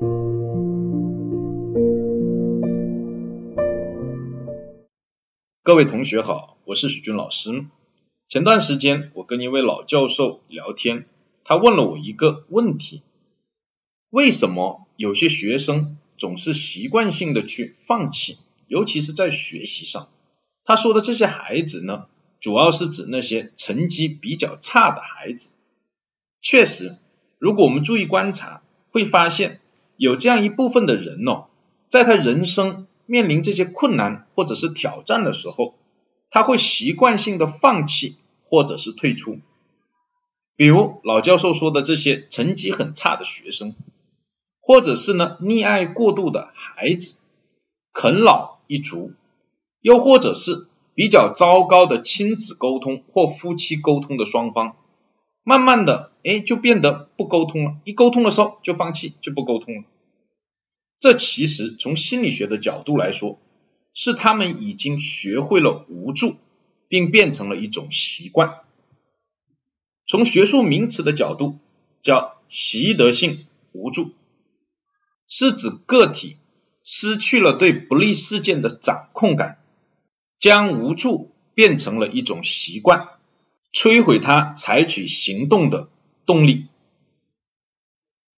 各位同学好，我是许军老师。前段时间我跟一位老教授聊天，他问了我一个问题：为什么有些学生总是习惯性的去放弃，尤其是在学习上？他说的这些孩子呢，主要是指那些成绩比较差的孩子。确实，如果我们注意观察，会发现有这样一部分的人哦，在他人生。面临这些困难或者是挑战的时候，他会习惯性的放弃或者是退出。比如老教授说的这些成绩很差的学生，或者是呢溺爱过度的孩子、啃老一族，又或者是比较糟糕的亲子沟通或夫妻沟通的双方，慢慢的哎就变得不沟通了，一沟通的时候就放弃就不沟通了。这其实从心理学的角度来说，是他们已经学会了无助，并变成了一种习惯。从学术名词的角度，叫习得性无助，是指个体失去了对不利事件的掌控感，将无助变成了一种习惯，摧毁他采取行动的动力。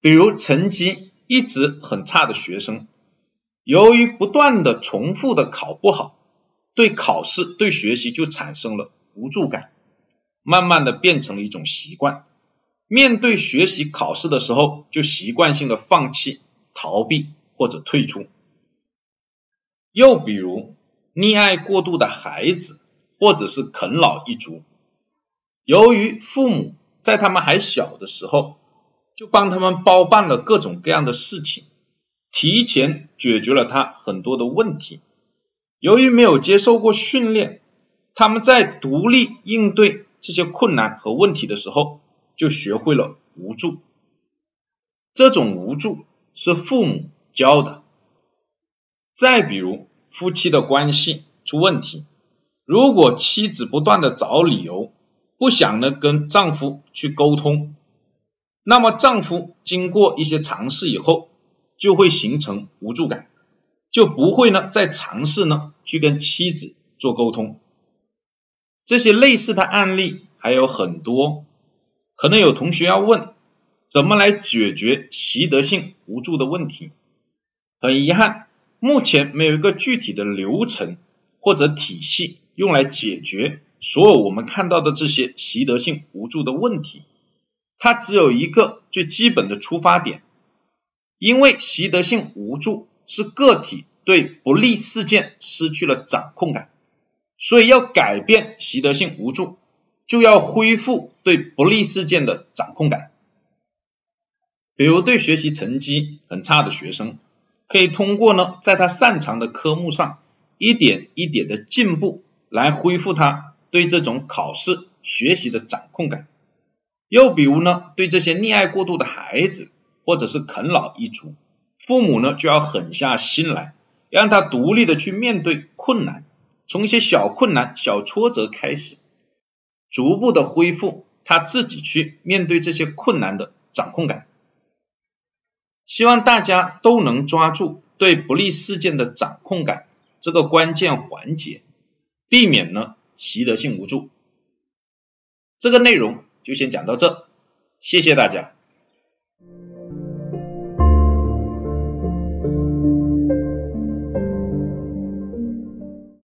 比如成绩。一直很差的学生，由于不断的重复的考不好，对考试对学习就产生了无助感，慢慢的变成了一种习惯。面对学习考试的时候，就习惯性的放弃、逃避或者退出。又比如溺爱过度的孩子，或者是啃老一族，由于父母在他们还小的时候。就帮他们包办了各种各样的事情，提前解决了他很多的问题。由于没有接受过训练，他们在独立应对这些困难和问题的时候，就学会了无助。这种无助是父母教的。再比如夫妻的关系出问题，如果妻子不断的找理由，不想呢跟丈夫去沟通。那么丈夫经过一些尝试以后，就会形成无助感，就不会呢再尝试呢去跟妻子做沟通。这些类似的案例还有很多，可能有同学要问，怎么来解决习得性无助的问题？很遗憾，目前没有一个具体的流程或者体系用来解决所有我们看到的这些习得性无助的问题。它只有一个最基本的出发点，因为习得性无助是个体对不利事件失去了掌控感，所以要改变习得性无助，就要恢复对不利事件的掌控感。比如对学习成绩很差的学生，可以通过呢，在他擅长的科目上一点一点的进步，来恢复他对这种考试学习的掌控感。又比如呢，对这些溺爱过度的孩子，或者是啃老一族，父母呢就要狠下心来，让他独立的去面对困难，从一些小困难、小挫折开始，逐步的恢复他自己去面对这些困难的掌控感。希望大家都能抓住对不利事件的掌控感这个关键环节，避免呢习得性无助。这个内容。就先讲到这，谢谢大家。